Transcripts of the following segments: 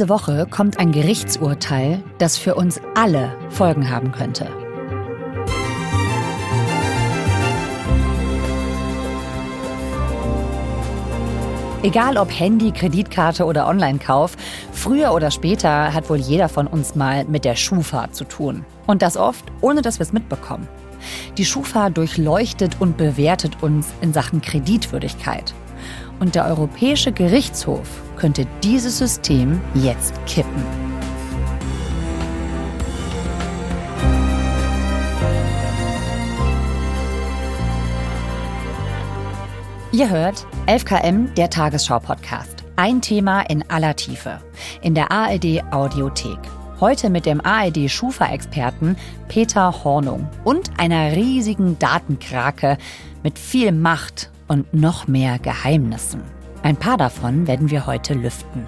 Diese Woche kommt ein Gerichtsurteil, das für uns alle Folgen haben könnte. Egal ob Handy, Kreditkarte oder Online-Kauf, früher oder später hat wohl jeder von uns mal mit der Schufa zu tun. Und das oft, ohne dass wir es mitbekommen. Die Schufa durchleuchtet und bewertet uns in Sachen Kreditwürdigkeit. Und der Europäische Gerichtshof könnte dieses System jetzt kippen. Ihr hört 11KM, der Tagesschau-Podcast. Ein Thema in aller Tiefe. In der ARD Audiothek. Heute mit dem ARD Schufa-Experten Peter Hornung und einer riesigen Datenkrake mit viel Macht und noch mehr Geheimnissen. Ein paar davon werden wir heute lüften.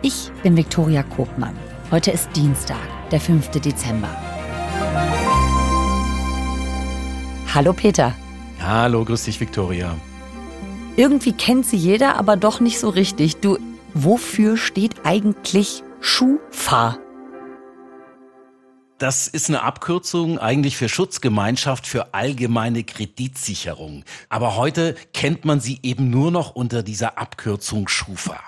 Ich bin Viktoria Kobmann. Heute ist Dienstag, der 5. Dezember. Hallo Peter. Hallo, grüß dich Viktoria. Irgendwie kennt sie jeder, aber doch nicht so richtig. Du, wofür steht eigentlich Schufa? Das ist eine Abkürzung eigentlich für Schutzgemeinschaft für allgemeine Kreditsicherung. Aber heute kennt man sie eben nur noch unter dieser Abkürzung Schufa.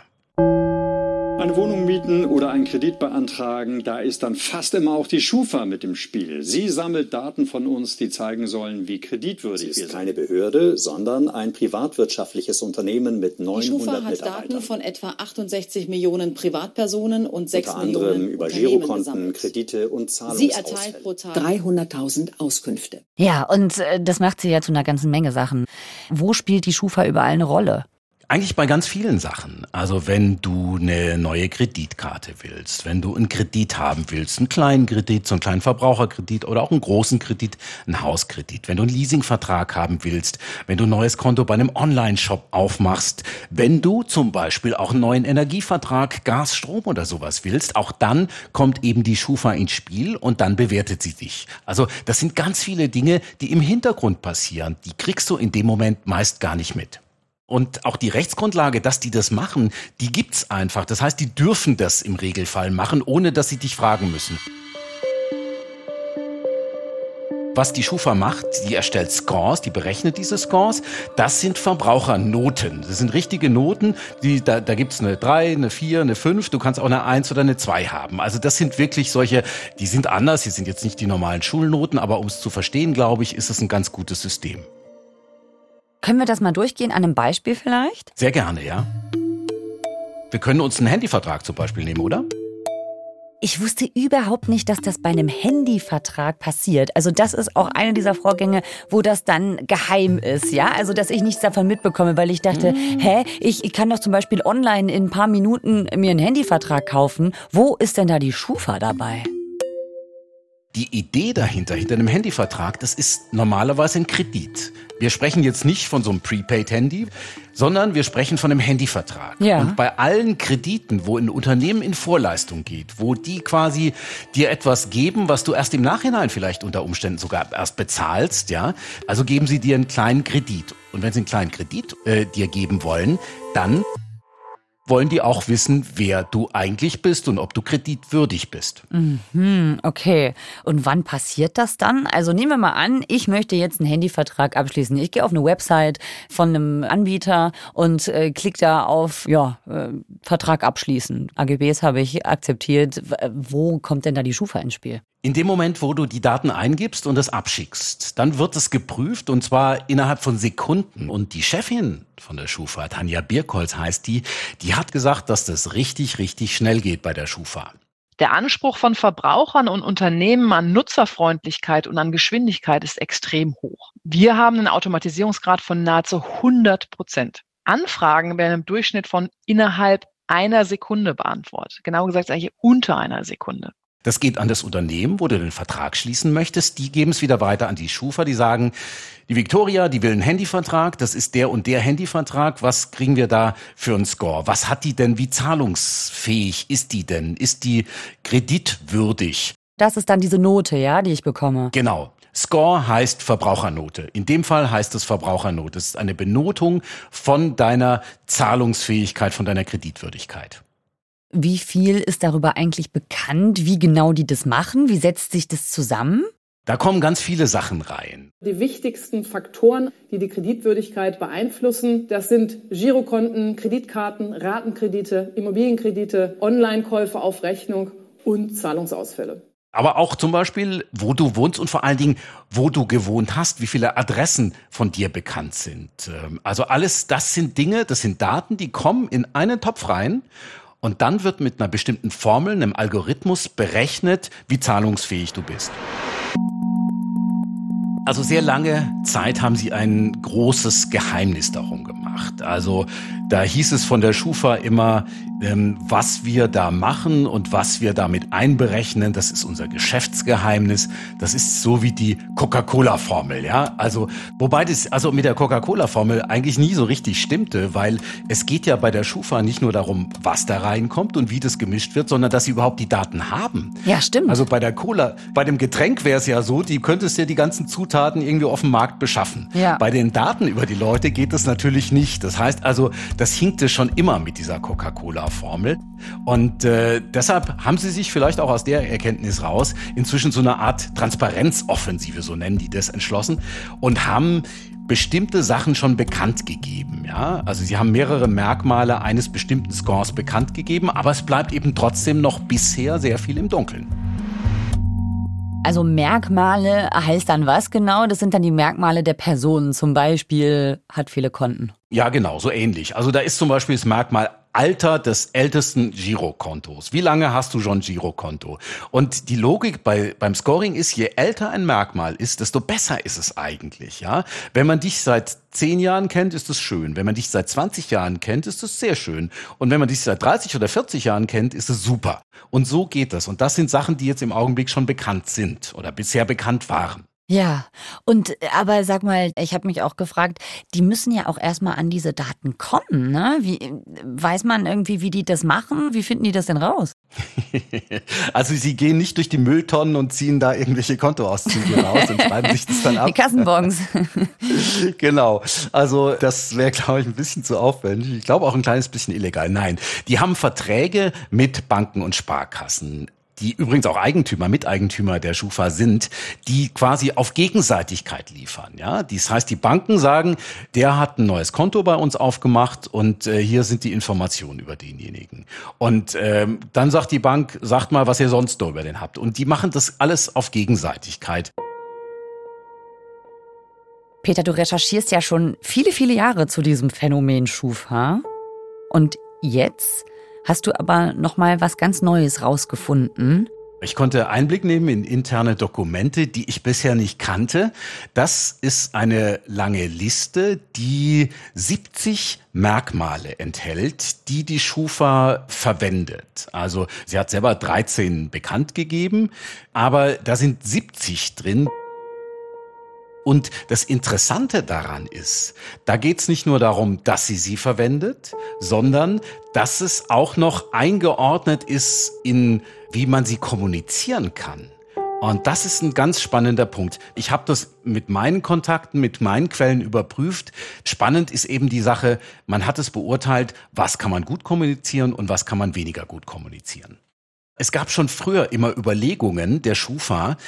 Eine Wohnung mieten oder einen Kredit beantragen, da ist dann fast immer auch die Schufa mit im Spiel. Sie sammelt Daten von uns, die zeigen sollen, wie kreditwürdig wir sind. Sie ist keine Behörde, sondern ein privatwirtschaftliches Unternehmen mit 900 Die Schufa hat Daten von etwa 68 Millionen Privatpersonen und 6 Unter Millionen anderem über Girokonten, Kredite und Zahlungsausfälle. Sie erteilt pro Tag 300.000 Auskünfte. Ja, und äh, das macht sie ja zu einer ganzen Menge Sachen. Wo spielt die Schufa überall eine Rolle? Eigentlich bei ganz vielen Sachen. Also wenn du eine neue Kreditkarte willst, wenn du einen Kredit haben willst, einen kleinen Kredit, so einen kleinen Verbraucherkredit oder auch einen großen Kredit, einen Hauskredit, wenn du einen Leasingvertrag haben willst, wenn du ein neues Konto bei einem Online-Shop aufmachst, wenn du zum Beispiel auch einen neuen Energievertrag, Gas, Strom oder sowas willst, auch dann kommt eben die Schufa ins Spiel und dann bewertet sie dich. Also das sind ganz viele Dinge, die im Hintergrund passieren. Die kriegst du in dem Moment meist gar nicht mit. Und auch die Rechtsgrundlage, dass die das machen, die gibt's einfach. Das heißt, die dürfen das im Regelfall machen, ohne dass sie dich fragen müssen. Was die Schufa macht, die erstellt Scores, die berechnet diese Scores. Das sind Verbrauchernoten. Das sind richtige Noten. Die, da da gibt's eine 3, eine 4, eine 5. Du kannst auch eine 1 oder eine 2 haben. Also das sind wirklich solche, die sind anders. Die sind jetzt nicht die normalen Schulnoten, aber um es zu verstehen, glaube ich, ist es ein ganz gutes System. Können wir das mal durchgehen an einem Beispiel vielleicht? Sehr gerne, ja. Wir können uns einen Handyvertrag zum Beispiel nehmen, oder? Ich wusste überhaupt nicht, dass das bei einem Handyvertrag passiert. Also das ist auch eine dieser Vorgänge, wo das dann geheim ist, ja? Also dass ich nichts davon mitbekomme, weil ich dachte, mhm. hä, ich, ich kann doch zum Beispiel online in ein paar Minuten mir einen Handyvertrag kaufen. Wo ist denn da die Schufa dabei? Die Idee dahinter, hinter einem Handyvertrag, das ist normalerweise ein Kredit. Wir sprechen jetzt nicht von so einem Prepaid-Handy, sondern wir sprechen von einem Handyvertrag. Ja. Und bei allen Krediten, wo ein Unternehmen in Vorleistung geht, wo die quasi dir etwas geben, was du erst im Nachhinein vielleicht unter Umständen sogar erst bezahlst, ja, also geben sie dir einen kleinen Kredit. Und wenn sie einen kleinen Kredit äh, dir geben wollen, dann wollen die auch wissen, wer du eigentlich bist und ob du kreditwürdig bist. Mhm, okay. Und wann passiert das dann? Also nehmen wir mal an, ich möchte jetzt einen Handyvertrag abschließen. Ich gehe auf eine Website von einem Anbieter und äh, klicke da auf ja, äh, Vertrag abschließen. AGBs habe ich akzeptiert. Wo kommt denn da die Schufa ins Spiel? In dem Moment, wo du die Daten eingibst und es abschickst, dann wird es geprüft und zwar innerhalb von Sekunden. Und die Chefin von der Schufa, Tanja Birkholz heißt die, die hat gesagt, dass das richtig, richtig schnell geht bei der Schufa. Der Anspruch von Verbrauchern und Unternehmen an Nutzerfreundlichkeit und an Geschwindigkeit ist extrem hoch. Wir haben einen Automatisierungsgrad von nahezu 100 Prozent. Anfragen werden im Durchschnitt von innerhalb einer Sekunde beantwortet. Genau gesagt eigentlich unter einer Sekunde. Das geht an das Unternehmen, wo du den Vertrag schließen möchtest. Die geben es wieder weiter an die Schufa. Die sagen, die Victoria, die will einen Handyvertrag. Das ist der und der Handyvertrag. Was kriegen wir da für einen Score? Was hat die denn? Wie zahlungsfähig ist die denn? Ist die kreditwürdig? Das ist dann diese Note, ja, die ich bekomme. Genau. Score heißt Verbrauchernote. In dem Fall heißt es Verbrauchernote. Es ist eine Benotung von deiner Zahlungsfähigkeit, von deiner Kreditwürdigkeit. Wie viel ist darüber eigentlich bekannt? Wie genau die das machen? Wie setzt sich das zusammen? Da kommen ganz viele Sachen rein. Die wichtigsten Faktoren, die die Kreditwürdigkeit beeinflussen, das sind Girokonten, Kreditkarten, Ratenkredite, Immobilienkredite, Online-Käufe auf Rechnung und Zahlungsausfälle. Aber auch zum Beispiel, wo du wohnst und vor allen Dingen, wo du gewohnt hast, wie viele Adressen von dir bekannt sind. Ähm, also alles, das sind Dinge, das sind Daten, die kommen in einen Topf rein und dann wird mit einer bestimmten Formel, einem Algorithmus berechnet, wie zahlungsfähig du bist. Also sehr lange Zeit haben sie ein großes Geheimnis darum gemacht. Also da hieß es von der Schufa immer, was wir da machen und was wir damit einberechnen, das ist unser Geschäftsgeheimnis. Das ist so wie die Coca-Cola-Formel, ja. Also, wobei das also mit der Coca-Cola-Formel eigentlich nie so richtig stimmte, weil es geht ja bei der Schufa nicht nur darum, was da reinkommt und wie das gemischt wird, sondern dass sie überhaupt die Daten haben. Ja, stimmt. Also bei der Cola, bei dem Getränk wäre es ja so, die könntest dir die ganzen Zutaten irgendwie auf dem Markt beschaffen. Ja. Bei den Daten über die Leute geht das natürlich nicht. Das heißt also, das hinkte schon immer mit dieser Coca-Cola Formel. Und äh, deshalb haben sie sich vielleicht auch aus der Erkenntnis raus inzwischen so eine Art Transparenzoffensive, so nennen die das, entschlossen und haben bestimmte Sachen schon bekannt gegeben. Ja? Also sie haben mehrere Merkmale eines bestimmten Scores bekannt gegeben, aber es bleibt eben trotzdem noch bisher sehr viel im Dunkeln. Also Merkmale heißt dann was genau? Das sind dann die Merkmale der Person. Zum Beispiel hat viele Konten. Ja, genau, so ähnlich. Also da ist zum Beispiel das Merkmal Alter des ältesten Girokontos. Wie lange hast du schon Girokonto? Und die Logik bei, beim Scoring ist, je älter ein Merkmal ist, desto besser ist es eigentlich, ja. Wenn man dich seit zehn Jahren kennt, ist es schön. Wenn man dich seit 20 Jahren kennt, ist es sehr schön. Und wenn man dich seit 30 oder 40 Jahren kennt, ist es super. Und so geht das. Und das sind Sachen, die jetzt im Augenblick schon bekannt sind oder bisher bekannt waren. Ja, und aber sag mal, ich habe mich auch gefragt, die müssen ja auch erstmal an diese Daten kommen, ne? Wie weiß man irgendwie, wie die das machen? Wie finden die das denn raus? also sie gehen nicht durch die Mülltonnen und ziehen da irgendwelche Kontoauszüge raus und schreiben sich das dann ab. Die Kassenbons. genau. Also das wäre, glaube ich, ein bisschen zu aufwendig. Ich glaube auch ein kleines bisschen illegal. Nein, die haben Verträge mit Banken und Sparkassen die übrigens auch Eigentümer, Miteigentümer der Schufa sind, die quasi auf Gegenseitigkeit liefern. Ja, das heißt, die Banken sagen, der hat ein neues Konto bei uns aufgemacht und äh, hier sind die Informationen über denjenigen. Und ähm, dann sagt die Bank, sagt mal, was ihr sonst noch über den habt. Und die machen das alles auf Gegenseitigkeit. Peter, du recherchierst ja schon viele, viele Jahre zu diesem Phänomen Schufa. Und jetzt hast du aber noch mal was ganz Neues rausgefunden. Ich konnte Einblick nehmen in interne Dokumente, die ich bisher nicht kannte. Das ist eine lange Liste, die 70 Merkmale enthält, die die Schufa verwendet. Also sie hat selber 13 bekannt gegeben, aber da sind 70 drin. Und das Interessante daran ist, da geht es nicht nur darum, dass sie sie verwendet, sondern dass es auch noch eingeordnet ist in, wie man sie kommunizieren kann. Und das ist ein ganz spannender Punkt. Ich habe das mit meinen Kontakten, mit meinen Quellen überprüft. Spannend ist eben die Sache, man hat es beurteilt, was kann man gut kommunizieren und was kann man weniger gut kommunizieren. Es gab schon früher immer Überlegungen der Schufa,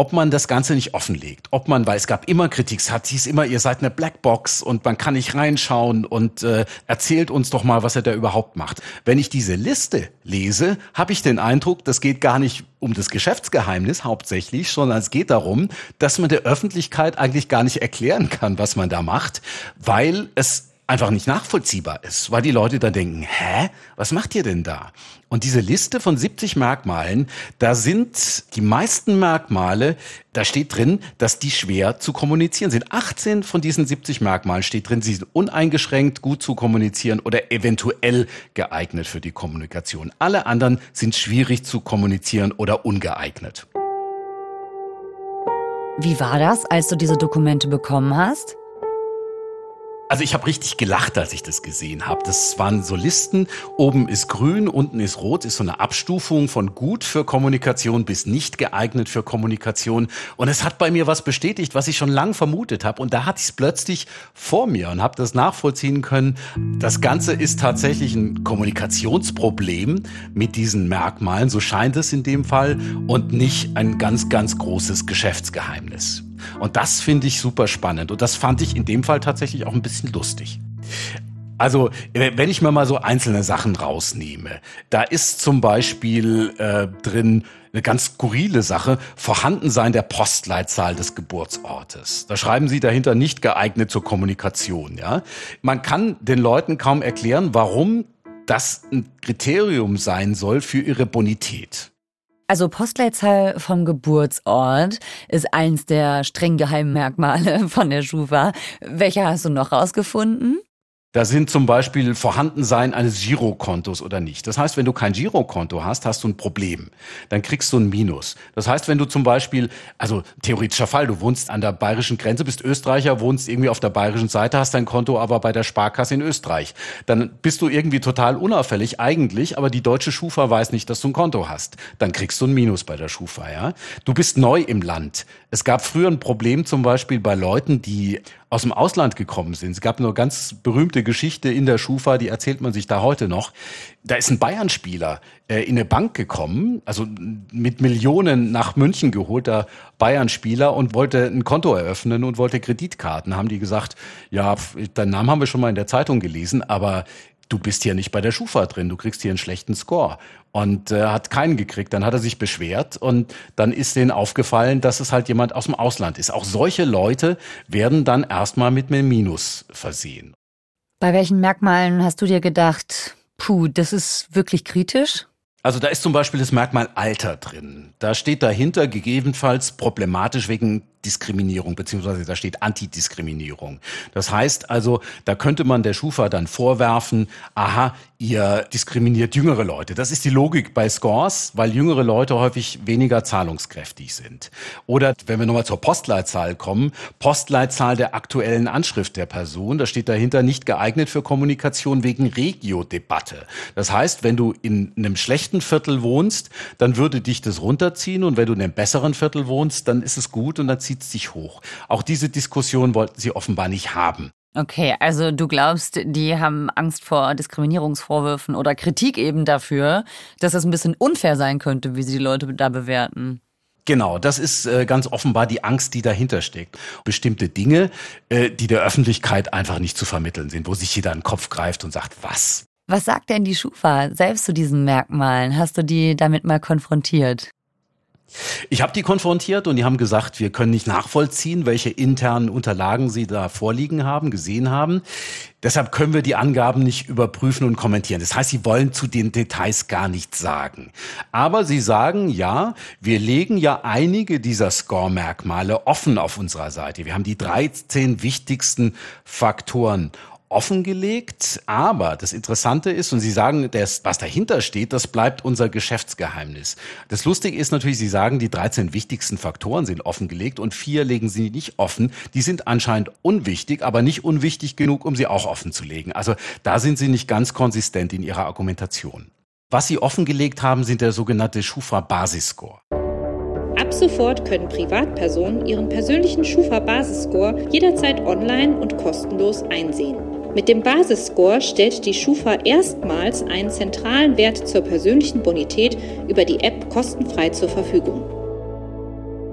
ob man das Ganze nicht offenlegt, ob man, weil es gab immer Kritik, es hat hieß immer, ihr seid eine Blackbox und man kann nicht reinschauen und äh, erzählt uns doch mal, was er da überhaupt macht. Wenn ich diese Liste lese, habe ich den Eindruck, das geht gar nicht um das Geschäftsgeheimnis hauptsächlich, sondern es geht darum, dass man der Öffentlichkeit eigentlich gar nicht erklären kann, was man da macht, weil es einfach nicht nachvollziehbar ist, weil die Leute dann denken, hä, was macht ihr denn da? Und diese Liste von 70 Merkmalen, da sind die meisten Merkmale, da steht drin, dass die schwer zu kommunizieren sind. 18 von diesen 70 Merkmalen steht drin, sie sind uneingeschränkt gut zu kommunizieren oder eventuell geeignet für die Kommunikation. Alle anderen sind schwierig zu kommunizieren oder ungeeignet. Wie war das, als du diese Dokumente bekommen hast? Also ich habe richtig gelacht, als ich das gesehen habe. Das waren so Listen. Oben ist grün, unten ist rot, ist so eine Abstufung von gut für Kommunikation bis nicht geeignet für Kommunikation. Und es hat bei mir was bestätigt, was ich schon lange vermutet habe. Und da hatte ich es plötzlich vor mir und habe das nachvollziehen können. Das Ganze ist tatsächlich ein Kommunikationsproblem mit diesen Merkmalen, so scheint es in dem Fall, und nicht ein ganz, ganz großes Geschäftsgeheimnis. Und das finde ich super spannend. Und das fand ich in dem Fall tatsächlich auch ein bisschen lustig. Also, wenn ich mir mal so einzelne Sachen rausnehme, da ist zum Beispiel äh, drin eine ganz skurrile Sache, Vorhandensein der Postleitzahl des Geburtsortes. Da schreiben Sie dahinter nicht geeignet zur Kommunikation. Ja, man kann den Leuten kaum erklären, warum das ein Kriterium sein soll für ihre Bonität. Also Postleitzahl vom Geburtsort ist eins der streng geheimen Merkmale von der Schufa. Welche hast du noch rausgefunden? Da sind zum Beispiel Vorhandensein eines Girokontos oder nicht. Das heißt, wenn du kein Girokonto hast, hast du ein Problem. Dann kriegst du ein Minus. Das heißt, wenn du zum Beispiel, also theoretischer Fall, du wohnst an der bayerischen Grenze, bist Österreicher, wohnst irgendwie auf der bayerischen Seite, hast dein Konto aber bei der Sparkasse in Österreich. Dann bist du irgendwie total unauffällig eigentlich, aber die deutsche Schufa weiß nicht, dass du ein Konto hast. Dann kriegst du ein Minus bei der Schufa, ja. Du bist neu im Land. Es gab früher ein Problem zum Beispiel bei Leuten, die aus dem Ausland gekommen sind. Es gab eine ganz berühmte Geschichte in der Schufa, die erzählt man sich da heute noch. Da ist ein Bayern-Spieler äh, in eine Bank gekommen, also mit Millionen nach München geholter Bayern-Spieler und wollte ein Konto eröffnen und wollte Kreditkarten. Haben die gesagt, ja, deinen Namen haben wir schon mal in der Zeitung gelesen, aber du bist hier nicht bei der Schufa drin, du kriegst hier einen schlechten Score. Und äh, hat keinen gekriegt. Dann hat er sich beschwert und dann ist denen aufgefallen, dass es halt jemand aus dem Ausland ist. Auch solche Leute werden dann erstmal mit einem Minus versehen. Bei welchen Merkmalen hast du dir gedacht, puh, das ist wirklich kritisch? Also da ist zum Beispiel das Merkmal Alter drin. Da steht dahinter gegebenenfalls problematisch wegen Diskriminierung, beziehungsweise da steht Antidiskriminierung. Das heißt also, da könnte man der Schufa dann vorwerfen, aha, ihr diskriminiert jüngere Leute. Das ist die Logik bei Scores, weil jüngere Leute häufig weniger zahlungskräftig sind. Oder wenn wir nochmal zur Postleitzahl kommen, Postleitzahl der aktuellen Anschrift der Person, da steht dahinter nicht geeignet für Kommunikation wegen Regio-Debatte. Das heißt, wenn du in einem schlechten Viertel wohnst, dann würde dich das runterziehen und wenn du in einem besseren Viertel wohnst, dann ist es gut und dann zieht sich hoch. Auch diese Diskussion wollten sie offenbar nicht haben. Okay, also du glaubst, die haben Angst vor Diskriminierungsvorwürfen oder Kritik eben dafür, dass es ein bisschen unfair sein könnte, wie sie die Leute da bewerten. Genau, das ist äh, ganz offenbar die Angst, die dahinter steckt. Bestimmte Dinge, äh, die der Öffentlichkeit einfach nicht zu vermitteln sind, wo sich jeder in den Kopf greift und sagt, was? Was sagt denn die Schufa selbst zu diesen Merkmalen? Hast du die damit mal konfrontiert? Ich habe die konfrontiert und die haben gesagt, wir können nicht nachvollziehen, welche internen Unterlagen sie da vorliegen haben, gesehen haben. Deshalb können wir die Angaben nicht überprüfen und kommentieren. Das heißt, sie wollen zu den Details gar nichts sagen. Aber sie sagen, ja, wir legen ja einige dieser Score-Merkmale offen auf unserer Seite. Wir haben die 13 wichtigsten Faktoren offengelegt. Aber das Interessante ist, und Sie sagen, das, was dahinter steht, das bleibt unser Geschäftsgeheimnis. Das Lustige ist natürlich, Sie sagen, die 13 wichtigsten Faktoren sind offengelegt und vier legen Sie nicht offen. Die sind anscheinend unwichtig, aber nicht unwichtig genug, um sie auch offen zu legen. Also da sind Sie nicht ganz konsistent in Ihrer Argumentation. Was Sie offengelegt haben, sind der sogenannte Schufa-Basisscore. Ab sofort können Privatpersonen ihren persönlichen Schufa-Basisscore jederzeit online und kostenlos einsehen. Mit dem Basisscore stellt die Schufa erstmals einen zentralen Wert zur persönlichen Bonität über die App kostenfrei zur Verfügung.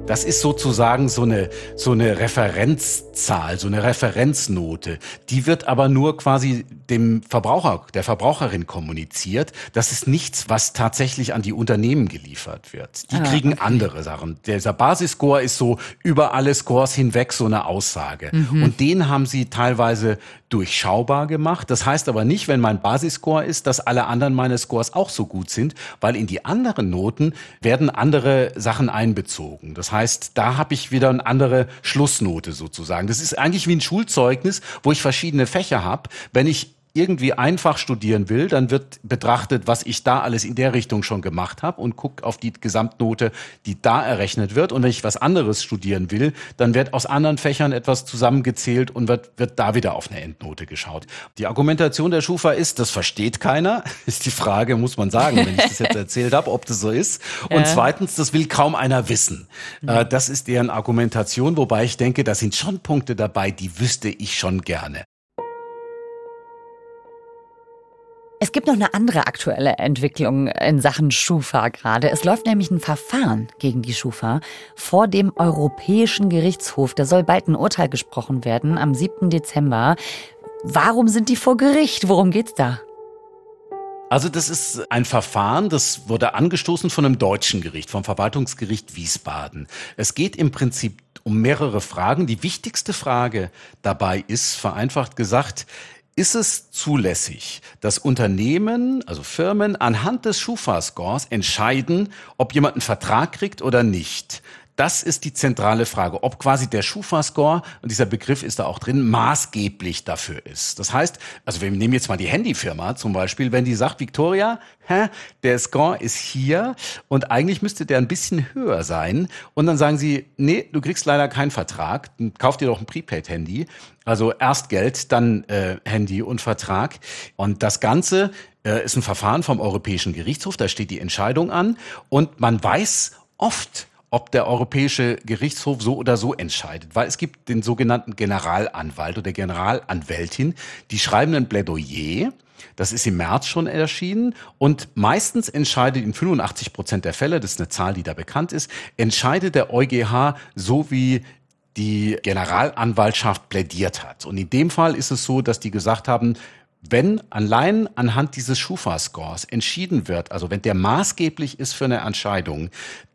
Das ist sozusagen so eine, so eine Referenzzahl, so eine Referenznote. Die wird aber nur quasi dem Verbraucher, der Verbraucherin kommuniziert. Das ist nichts, was tatsächlich an die Unternehmen geliefert wird. Die ah, kriegen okay. andere Sachen. Dieser Basisscore ist so über alle Scores hinweg so eine Aussage. Mhm. Und den haben sie teilweise durchschaubar gemacht. Das heißt aber nicht, wenn mein Basisscore ist, dass alle anderen meine Scores auch so gut sind, weil in die anderen Noten werden andere Sachen einbezogen. Das heißt, da habe ich wieder eine andere Schlussnote sozusagen. Das ist eigentlich wie ein Schulzeugnis, wo ich verschiedene Fächer habe. Wenn ich irgendwie einfach studieren will, dann wird betrachtet, was ich da alles in der Richtung schon gemacht habe und guckt auf die Gesamtnote, die da errechnet wird. Und wenn ich was anderes studieren will, dann wird aus anderen Fächern etwas zusammengezählt und wird, wird da wieder auf eine Endnote geschaut. Die Argumentation der Schufa ist, das versteht keiner, ist die Frage, muss man sagen, wenn ich das jetzt erzählt habe, ob das so ist. Und ja. zweitens, das will kaum einer wissen. Mhm. Das ist deren Argumentation, wobei ich denke, da sind schon Punkte dabei, die wüsste ich schon gerne. Es gibt noch eine andere aktuelle Entwicklung in Sachen Schufa gerade. Es läuft nämlich ein Verfahren gegen die Schufa vor dem Europäischen Gerichtshof. Da soll bald ein Urteil gesprochen werden am 7. Dezember. Warum sind die vor Gericht? Worum geht's da? Also das ist ein Verfahren, das wurde angestoßen von einem deutschen Gericht, vom Verwaltungsgericht Wiesbaden. Es geht im Prinzip um mehrere Fragen. Die wichtigste Frage dabei ist, vereinfacht gesagt, ist es zulässig, dass Unternehmen, also Firmen, anhand des Schufa-Scores entscheiden, ob jemand einen Vertrag kriegt oder nicht? Das ist die zentrale Frage, ob quasi der Schufa-Score, und dieser Begriff ist da auch drin, maßgeblich dafür ist. Das heißt, also wir nehmen jetzt mal die Handyfirma zum Beispiel, wenn die sagt, Victoria, hä, der Score ist hier und eigentlich müsste der ein bisschen höher sein. Und dann sagen sie, nee, du kriegst leider keinen Vertrag, kauf dir doch ein Prepaid-Handy. Also erst Geld, dann äh, Handy und Vertrag. Und das Ganze äh, ist ein Verfahren vom Europäischen Gerichtshof, da steht die Entscheidung an. Und man weiß oft, ob der Europäische Gerichtshof so oder so entscheidet, weil es gibt den sogenannten Generalanwalt oder Generalanwältin, die schreiben ein Plädoyer, das ist im März schon erschienen. Und meistens entscheidet in 85 Prozent der Fälle, das ist eine Zahl, die da bekannt ist, entscheidet der EuGH so wie die Generalanwaltschaft plädiert hat. Und in dem Fall ist es so, dass die gesagt haben, wenn allein anhand dieses Schufa-Scores entschieden wird, also wenn der maßgeblich ist für eine Entscheidung,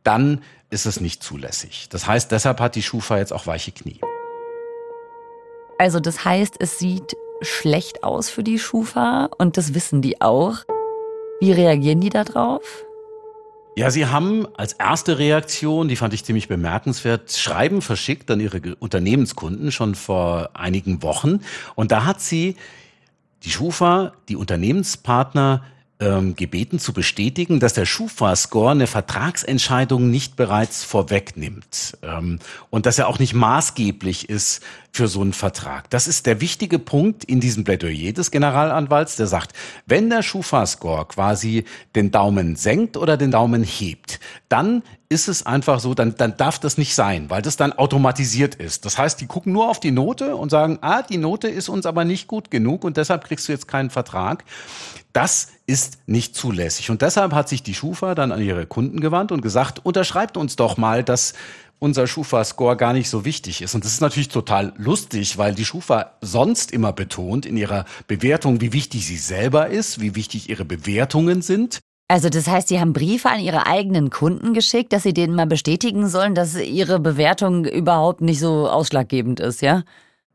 dann ist es nicht zulässig. Das heißt, deshalb hat die Schufa jetzt auch weiche Knie. Also das heißt, es sieht schlecht aus für die Schufa und das wissen die auch. Wie reagieren die darauf? Ja, sie haben als erste Reaktion, die fand ich ziemlich bemerkenswert, Schreiben verschickt an ihre Unternehmenskunden schon vor einigen Wochen. Und da hat sie die Schufa, die Unternehmenspartner ähm, gebeten zu bestätigen, dass der Schufa-Score eine Vertragsentscheidung nicht bereits vorwegnimmt ähm, und dass er auch nicht maßgeblich ist für so einen Vertrag. Das ist der wichtige Punkt in diesem Plädoyer des Generalanwalts, der sagt, wenn der Schufa-Score quasi den Daumen senkt oder den Daumen hebt, dann ist es einfach so, dann, dann darf das nicht sein, weil das dann automatisiert ist. Das heißt, die gucken nur auf die Note und sagen, ah, die Note ist uns aber nicht gut genug und deshalb kriegst du jetzt keinen Vertrag. Das ist nicht zulässig. Und deshalb hat sich die Schufa dann an ihre Kunden gewandt und gesagt, unterschreibt uns doch mal, dass unser Schufa-Score gar nicht so wichtig ist. Und das ist natürlich total lustig, weil die Schufa sonst immer betont in ihrer Bewertung, wie wichtig sie selber ist, wie wichtig ihre Bewertungen sind. Also das heißt, Sie haben Briefe an Ihre eigenen Kunden geschickt, dass Sie denen mal bestätigen sollen, dass Ihre Bewertung überhaupt nicht so ausschlaggebend ist, ja?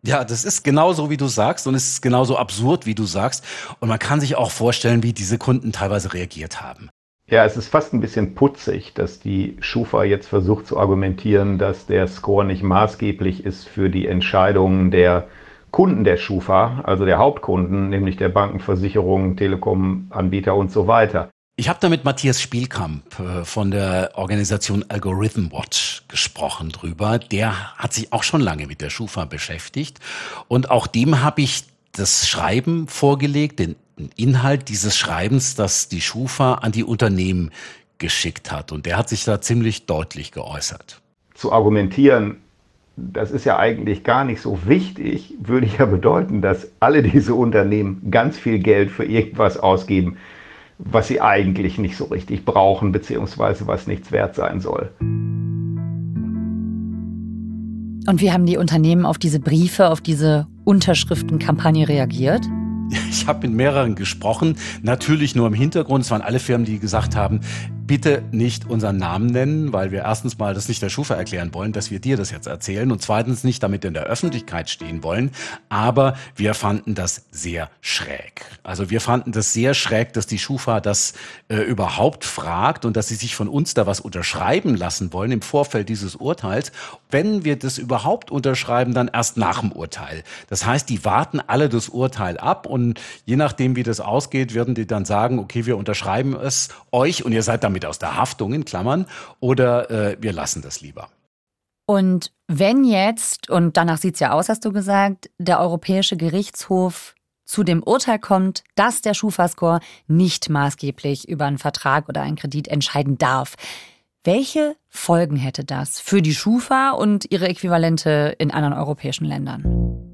Ja, das ist genauso, wie du sagst und es ist genauso absurd, wie du sagst. Und man kann sich auch vorstellen, wie diese Kunden teilweise reagiert haben. Ja, es ist fast ein bisschen putzig, dass die Schufa jetzt versucht zu argumentieren, dass der Score nicht maßgeblich ist für die Entscheidungen der Kunden der Schufa, also der Hauptkunden, nämlich der Banken, Versicherungen, Telekom-Anbieter und so weiter. Ich habe da mit Matthias Spielkamp äh, von der Organisation Algorithm Watch gesprochen drüber. Der hat sich auch schon lange mit der Schufa beschäftigt und auch dem habe ich das Schreiben vorgelegt, den Inhalt dieses Schreibens, das die Schufa an die Unternehmen geschickt hat. Und der hat sich da ziemlich deutlich geäußert. Zu argumentieren, das ist ja eigentlich gar nicht so wichtig, würde ja bedeuten, dass alle diese Unternehmen ganz viel Geld für irgendwas ausgeben, was sie eigentlich nicht so richtig brauchen, beziehungsweise was nichts wert sein soll. Und wie haben die Unternehmen auf diese Briefe, auf diese Unterschriftenkampagne reagiert? Ich habe mit mehreren gesprochen, natürlich nur im Hintergrund. Es waren alle Firmen, die gesagt haben, bitte nicht unseren Namen nennen, weil wir erstens mal das nicht der Schufa erklären wollen, dass wir dir das jetzt erzählen und zweitens nicht damit in der Öffentlichkeit stehen wollen. Aber wir fanden das sehr schräg. Also wir fanden das sehr schräg, dass die Schufa das äh, überhaupt fragt und dass sie sich von uns da was unterschreiben lassen wollen im Vorfeld dieses Urteils. Wenn wir das überhaupt unterschreiben, dann erst nach dem Urteil. Das heißt, die warten alle das Urteil ab und je nachdem, wie das ausgeht, werden die dann sagen, okay, wir unterschreiben es euch und ihr seid damit aus der Haftung in Klammern oder äh, wir lassen das lieber. Und wenn jetzt, und danach sieht es ja aus, hast du gesagt, der Europäische Gerichtshof zu dem Urteil kommt, dass der Schufa-Score nicht maßgeblich über einen Vertrag oder einen Kredit entscheiden darf. Welche Folgen hätte das für die Schufa und ihre Äquivalente in anderen europäischen Ländern?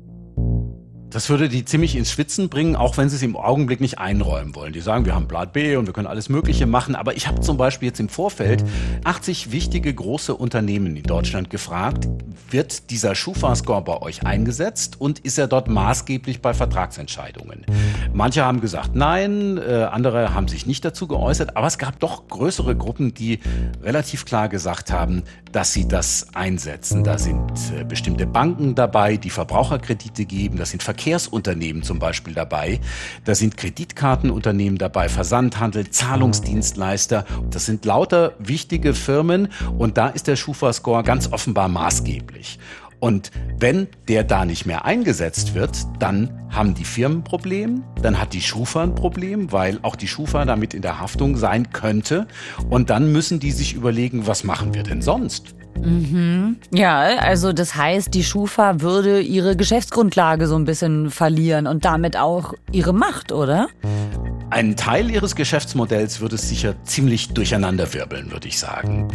Das würde die ziemlich ins Schwitzen bringen, auch wenn sie es im Augenblick nicht einräumen wollen. Die sagen, wir haben Plan B und wir können alles Mögliche machen. Aber ich habe zum Beispiel jetzt im Vorfeld 80 wichtige große Unternehmen in Deutschland gefragt, wird dieser Schufa-Score bei euch eingesetzt und ist er dort maßgeblich bei Vertragsentscheidungen? Manche haben gesagt nein, äh, andere haben sich nicht dazu geäußert, aber es gab doch größere Gruppen, die relativ klar gesagt haben, dass sie das einsetzen. Da sind äh, bestimmte Banken dabei, die Verbraucherkredite geben, das sind Verkehr Verkehrsunternehmen zum Beispiel dabei. Da sind Kreditkartenunternehmen dabei, Versandhandel, Zahlungsdienstleister. Das sind lauter wichtige Firmen und da ist der Schufa-Score ganz offenbar maßgeblich. Und wenn der da nicht mehr eingesetzt wird, dann haben die Firmen ein Problem, dann hat die Schufa ein Problem, weil auch die Schufa damit in der Haftung sein könnte. Und dann müssen die sich überlegen, was machen wir denn sonst? Mhm. Ja, also das heißt, die Schufa würde ihre Geschäftsgrundlage so ein bisschen verlieren und damit auch ihre Macht, oder? Ein Teil ihres Geschäftsmodells würde es sicher ziemlich durcheinanderwirbeln, würde ich sagen.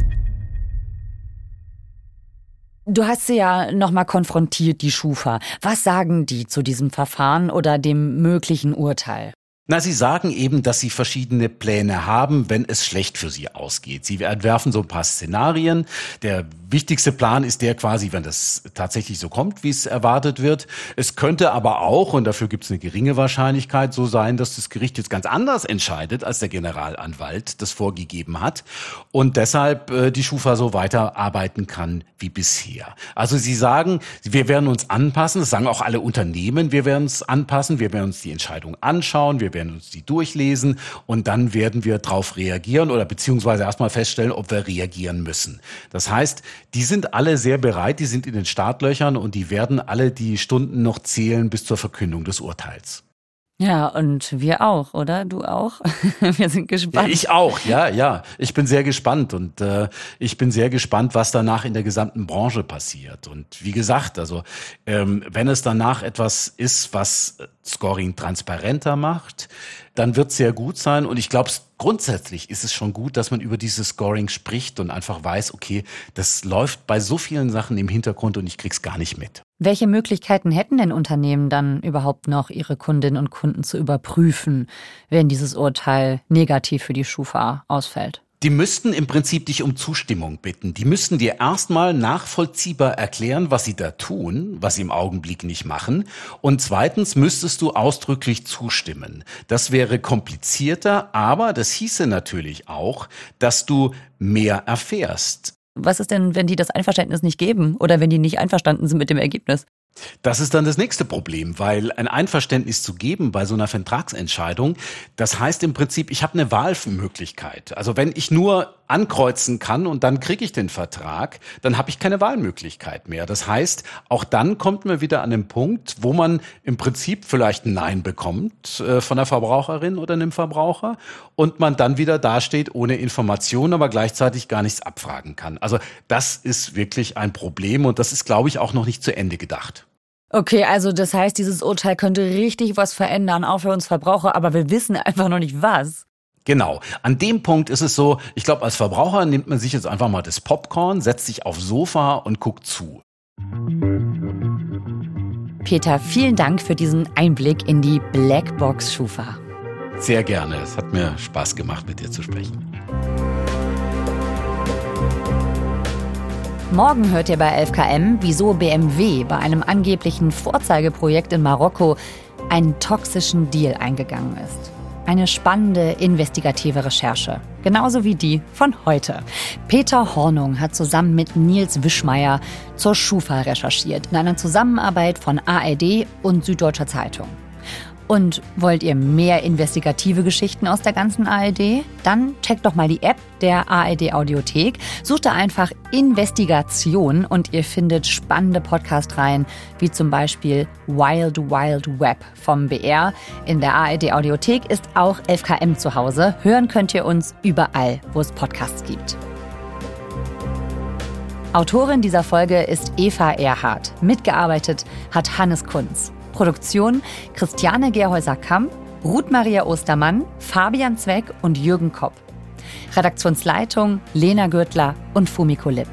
Du hast sie ja nochmal konfrontiert, die Schufa. Was sagen die zu diesem Verfahren oder dem möglichen Urteil? Na, Sie sagen eben, dass Sie verschiedene Pläne haben, wenn es schlecht für Sie ausgeht. Sie entwerfen so ein paar Szenarien. Der wichtigste Plan ist der quasi, wenn das tatsächlich so kommt, wie es erwartet wird. Es könnte aber auch, und dafür gibt es eine geringe Wahrscheinlichkeit, so sein, dass das Gericht jetzt ganz anders entscheidet, als der Generalanwalt das vorgegeben hat und deshalb äh, die Schufa so weiterarbeiten kann wie bisher. Also Sie sagen, wir werden uns anpassen, das sagen auch alle Unternehmen, wir werden uns anpassen, wir werden uns die Entscheidung anschauen, wir werden uns die durchlesen und dann werden wir darauf reagieren oder beziehungsweise erstmal feststellen, ob wir reagieren müssen. Das heißt, die sind alle sehr bereit, die sind in den Startlöchern und die werden alle die Stunden noch zählen bis zur Verkündung des Urteils. Ja, und wir auch, oder? Du auch? wir sind gespannt. Ich auch, ja, ja. Ich bin sehr gespannt und äh, ich bin sehr gespannt, was danach in der gesamten Branche passiert. Und wie gesagt, also ähm, wenn es danach etwas ist, was Scoring transparenter macht, dann wird es sehr gut sein. Und ich glaube, grundsätzlich ist es schon gut, dass man über dieses Scoring spricht und einfach weiß, okay, das läuft bei so vielen Sachen im Hintergrund und ich krieg's gar nicht mit. Welche Möglichkeiten hätten denn Unternehmen dann überhaupt noch, ihre Kundinnen und Kunden zu überprüfen, wenn dieses Urteil negativ für die Schufa ausfällt? Die müssten im Prinzip dich um Zustimmung bitten. Die müssten dir erstmal nachvollziehbar erklären, was sie da tun, was sie im Augenblick nicht machen. Und zweitens müsstest du ausdrücklich zustimmen. Das wäre komplizierter, aber das hieße natürlich auch, dass du mehr erfährst. Was ist denn, wenn die das Einverständnis nicht geben oder wenn die nicht einverstanden sind mit dem Ergebnis? Das ist dann das nächste Problem, weil ein Einverständnis zu geben bei so einer Vertragsentscheidung, das heißt im Prinzip, ich habe eine Wahlmöglichkeit. Also wenn ich nur ankreuzen kann und dann kriege ich den Vertrag, dann habe ich keine Wahlmöglichkeit mehr. Das heißt, auch dann kommt man wieder an den Punkt, wo man im Prinzip vielleicht ein Nein bekommt äh, von der Verbraucherin oder einem Verbraucher und man dann wieder dasteht ohne Information, aber gleichzeitig gar nichts abfragen kann. Also das ist wirklich ein Problem und das ist, glaube ich, auch noch nicht zu Ende gedacht. Okay, also das heißt, dieses Urteil könnte richtig was verändern, auch für uns Verbraucher, aber wir wissen einfach noch nicht was. Genau. An dem Punkt ist es so, ich glaube, als Verbraucher nimmt man sich jetzt einfach mal das Popcorn, setzt sich aufs Sofa und guckt zu. Peter, vielen Dank für diesen Einblick in die Blackbox Schufa. Sehr gerne. Es hat mir Spaß gemacht, mit dir zu sprechen. Morgen hört ihr bei 11KM, wieso BMW bei einem angeblichen Vorzeigeprojekt in Marokko einen toxischen Deal eingegangen ist. Eine spannende, investigative Recherche. Genauso wie die von heute. Peter Hornung hat zusammen mit Nils Wischmeier zur Schufa recherchiert, in einer Zusammenarbeit von ARD und Süddeutscher Zeitung. Und wollt ihr mehr investigative Geschichten aus der ganzen ARD? Dann checkt doch mal die App der ARD Audiothek. Sucht da einfach Investigation und ihr findet spannende Podcast-Reihen, wie zum Beispiel Wild Wild Web vom BR. In der ARD Audiothek ist auch 11KM zu Hause. Hören könnt ihr uns überall, wo es Podcasts gibt. Autorin dieser Folge ist Eva Erhardt. Mitgearbeitet hat Hannes Kunz. Produktion Christiane Gerhäuser-Kamp, Ruth Maria Ostermann, Fabian Zweck und Jürgen Kopp. Redaktionsleitung Lena Gürtler und Fumiko Lipp.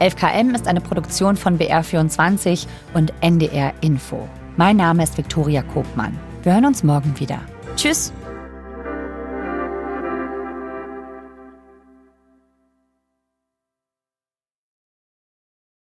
11KM ist eine Produktion von BR24 und NDR Info. Mein Name ist Viktoria Kobmann. Wir hören uns morgen wieder. Tschüss!